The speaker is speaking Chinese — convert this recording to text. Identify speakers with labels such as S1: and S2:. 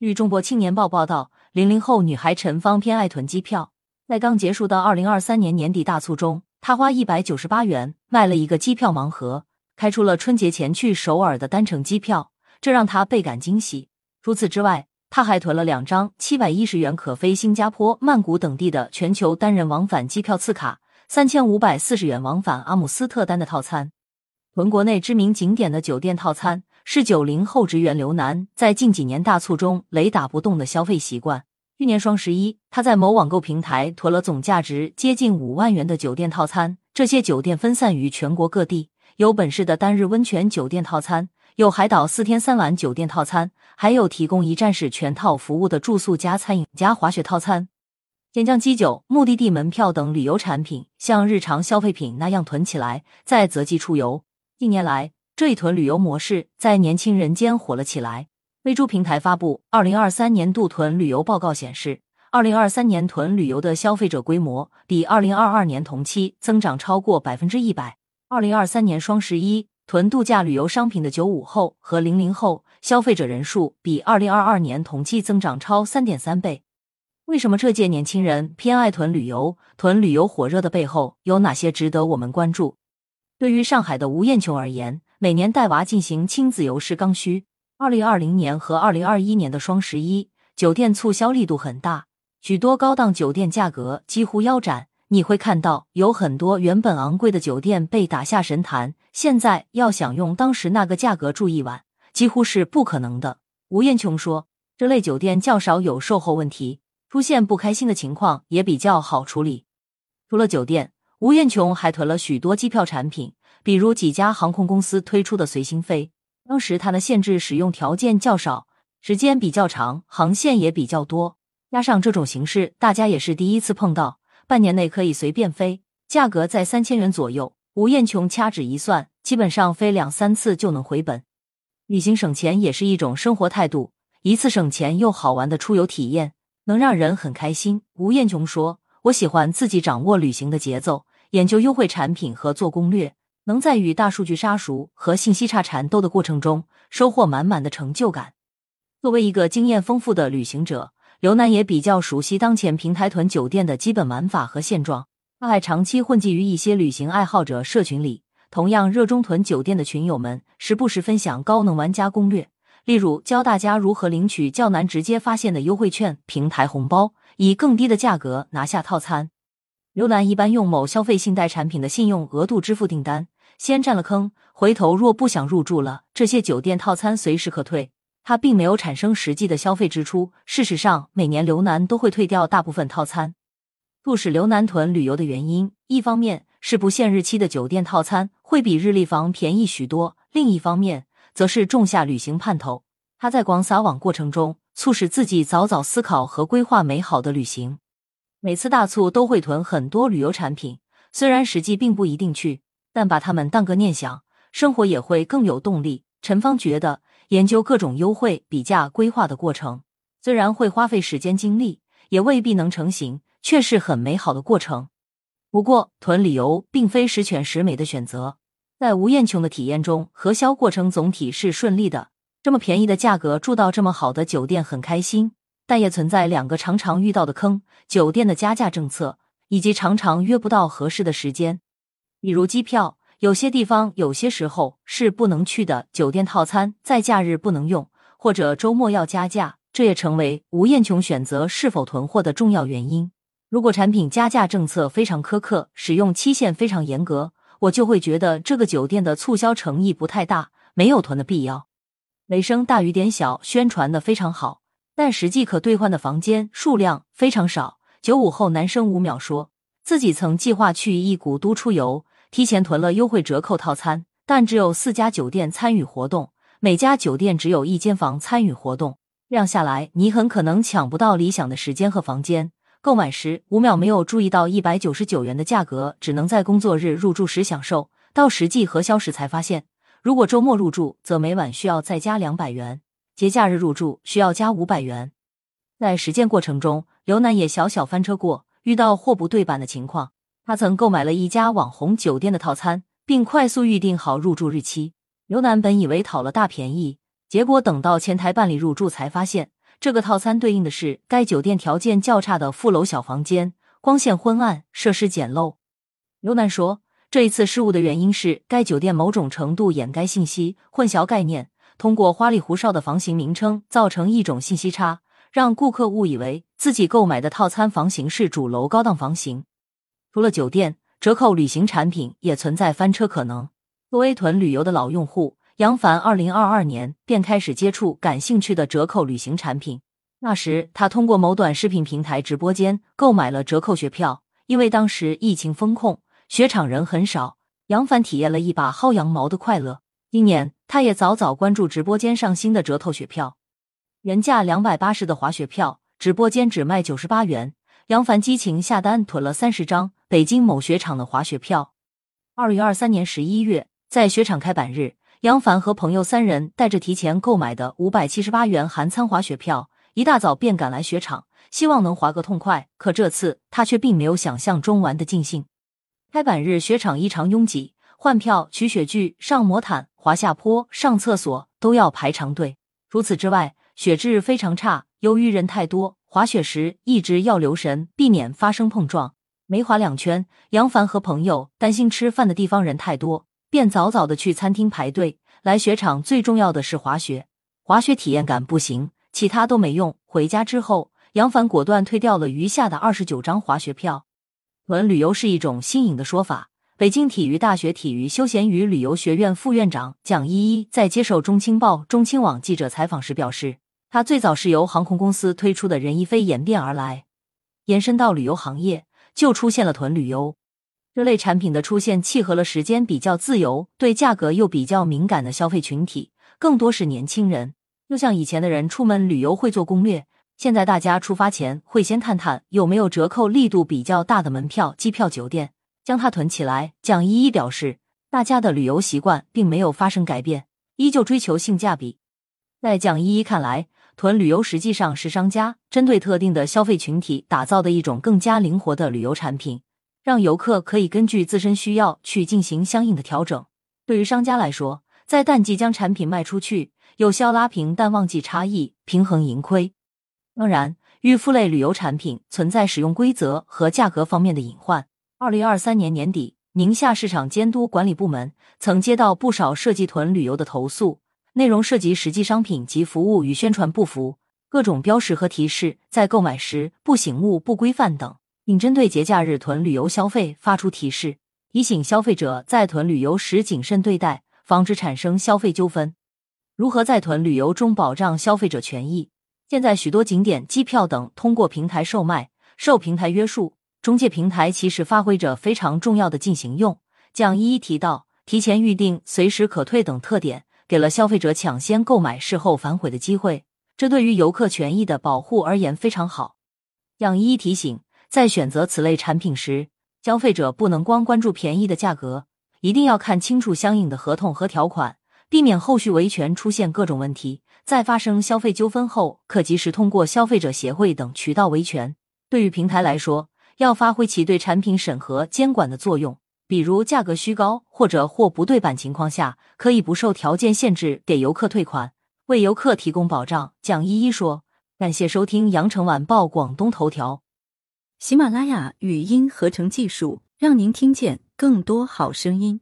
S1: 据中国青年报报道，零零后女孩陈芳偏爱囤机票，在刚结束的二零二三年年底大促中，她花一百九十八元买了一个机票盲盒，开出了春节前去首尔的单程机票，这让她倍感惊喜。除此之外，她还囤了两张七百一十元可飞新加坡、曼谷等地的全球单人往返机票次卡，三千五百四十元往返阿姆斯特丹的套餐，囤国内知名景点的酒店套餐。是九零后职员刘楠在近几年大促中雷打不动的消费习惯。去年双十一，他在某网购平台囤了总价值接近五万元的酒店套餐。这些酒店分散于全国各地，有本市的单日温泉酒店套餐，有海岛四天三晚酒店套餐，还有提供一站式全套服务的住宿加餐饮加滑雪套餐。先将基酒、目的地门票等旅游产品像日常消费品那样囤起来，再择机出游。近年来，这一囤旅游模式在年轻人间火了起来。飞猪平台发布二零二三年度囤旅游报告显示，二零二三年囤旅游的消费者规模比二零二二年同期增长超过百分之一百。二零二三年双十一囤度假旅游商品的九五后和零零后消费者人数比二零二二年同期增长超三点三倍。为什么这届年轻人偏爱囤旅游？囤旅游火热的背后有哪些值得我们关注？对于上海的吴艳琼而言，每年带娃进行亲子游是刚需。二零二零年和二零二一年的双十一，酒店促销力度很大，许多高档酒店价格几乎腰斩。你会看到有很多原本昂贵的酒店被打下神坛，现在要想用当时那个价格住一晚，几乎是不可能的。吴艳琼说，这类酒店较少有售后问题，出现不开心的情况也比较好处理。除了酒店，吴艳琼还囤了许多机票产品。比如几家航空公司推出的随心飞，当时它的限制使用条件较少，时间比较长，航线也比较多。加上这种形式，大家也是第一次碰到，半年内可以随便飞，价格在三千元左右。吴艳琼掐指一算，基本上飞两三次就能回本。旅行省钱也是一种生活态度，一次省钱又好玩的出游体验，能让人很开心。吴艳琼说：“我喜欢自己掌握旅行的节奏，研究优惠产品和做攻略。”能在与大数据杀熟和信息差缠斗的过程中收获满满的成就感。作为一个经验丰富的旅行者，刘楠也比较熟悉当前平台囤酒店的基本玩法和现状。他还长期混迹于一些旅行爱好者社群里，同样热衷囤酒店的群友们时不时分享高能玩家攻略，例如教大家如何领取较难直接发现的优惠券、平台红包，以更低的价格拿下套餐。刘楠一般用某消费信贷产品的信用额度支付订单。先占了坑，回头若不想入住了，这些酒店套餐随时可退。他并没有产生实际的消费支出。事实上，每年刘楠都会退掉大部分套餐。促使刘楠囤旅游的原因，一方面是不限日期的酒店套餐会比日历房便宜许多，另一方面则是种下旅行盼头。他在广撒网过程中，促使自己早早思考和规划美好的旅行。每次大促都会囤很多旅游产品，虽然实际并不一定去。但把他们当个念想，生活也会更有动力。陈芳觉得，研究各种优惠、比价、规划的过程，虽然会花费时间精力，也未必能成型，却是很美好的过程。不过，囤旅游并非十全十美的选择。在吴艳琼的体验中，核销过程总体是顺利的。这么便宜的价格住到这么好的酒店，很开心。但也存在两个常常遇到的坑：酒店的加价政策，以及常常约不到合适的时间。比如机票，有些地方有些时候是不能去的；酒店套餐在假日不能用，或者周末要加价，这也成为吴艳琼选择是否囤货的重要原因。如果产品加价政策非常苛刻，使用期限非常严格，我就会觉得这个酒店的促销诚意不太大，没有囤的必要。雷声大雨点小，宣传的非常好，但实际可兑换的房间数量非常少。九五后男生吴淼说自己曾计划去一古都出游。提前囤了优惠折扣套餐，但只有四家酒店参与活动，每家酒店只有一间房参与活动。这样下来，你很可能抢不到理想的时间和房间。购买时五秒没有注意到一百九十九元的价格，只能在工作日入住时享受，到实际核销时才发现，如果周末入住，则每晚需要再加两百元；节假日入住需要加五百元。在实践过程中，刘楠也小小翻车过，遇到货不对版的情况。他曾购买了一家网红酒店的套餐，并快速预定好入住日期。刘楠本以为讨了大便宜，结果等到前台办理入住，才发现这个套餐对应的是该酒店条件较差的副楼小房间，光线昏暗，设施简陋。刘楠说，这一次失误的原因是该酒店某种程度掩盖信息，混淆概念，通过花里胡哨的房型名称造成一种信息差，让顾客误以为自己购买的套餐房型是主楼高档房型。除了酒店，折扣旅行产品也存在翻车可能。作为屯旅游的老用户。杨凡二零二二年便开始接触感兴趣的折扣旅行产品。那时，他通过某短视频平台直播间购买了折扣学票。因为当时疫情封控，雪场人很少，杨凡体验了一把薅羊毛的快乐。今年，他也早早关注直播间上新的折扣雪票，原价两百八十的滑雪票，直播间只卖九十八元。杨凡激情下单囤了三十张北京某雪场的滑雪票。二月二三年十一月，在雪场开板日。杨凡和朋友三人带着提前购买的五百七十八元含餐滑雪票，一大早便赶来雪场，希望能滑个痛快。可这次他却并没有想象中玩的尽兴。开板日雪场异常拥挤，换票、取雪具、上魔毯、滑下坡、上厕所都要排长队。除此之外，雪质非常差，由于人太多，滑雪时一直要留神，避免发生碰撞。没滑两圈，杨凡和朋友担心吃饭的地方人太多。便早早的去餐厅排队。来雪场最重要的是滑雪，滑雪体验感不行，其他都没用。回家之后，杨凡果断退掉了余下的二十九张滑雪票。文旅游是一种新颖的说法。北京体育大学体育休闲与旅游学院副院长蒋依依在接受中青报、中青网记者采访时表示，他最早是由航空公司推出的任一飞演变而来，延伸到旅游行业，就出现了囤旅游。这类产品的出现，契合了时间比较自由、对价格又比较敏感的消费群体，更多是年轻人。就像以前的人出门旅游会做攻略，现在大家出发前会先探探有没有折扣力度比较大的门票、机票、酒店，将它囤起来。蒋依依表示，大家的旅游习惯并没有发生改变，依旧追求性价比。在蒋依依看来，囤旅游实际上是商家针对特定的消费群体打造的一种更加灵活的旅游产品。让游客可以根据自身需要去进行相应的调整。对于商家来说，在淡季将产品卖出去，有效拉平淡旺季差异，平衡盈亏。当然，预付类旅游产品存在使用规则和价格方面的隐患。二零二三年年底，宁夏市场监督管理部门曾接到不少涉及囤旅游的投诉，内容涉及实际商品及服务与宣传不符，各种标识和提示在购买时不醒目、不规范等。并针对节假日囤旅游消费发出提示，提醒消费者在囤旅游时谨慎对待，防止产生消费纠纷。如何在囤旅游中保障消费者权益？现在许多景点、机票等通过平台售卖，受平台约束，中介平台其实发挥着非常重要的进行用。将一一提到，提前预定、随时可退等特点，给了消费者抢先购买、事后反悔的机会，这对于游客权益的保护而言非常好。蒋一一提醒。在选择此类产品时，消费者不能光关注便宜的价格，一定要看清楚相应的合同和条款，避免后续维权出现各种问题。在发生消费纠纷后，可及时通过消费者协会等渠道维权。对于平台来说，要发挥其对产品审核监管的作用，比如价格虚高或者货不对版情况下，可以不受条件限制给游客退款，为游客提供保障。蒋依依说：“感谢收听羊城晚报广东头条。”
S2: 喜马拉雅语音合成技术，让您听见更多好声音。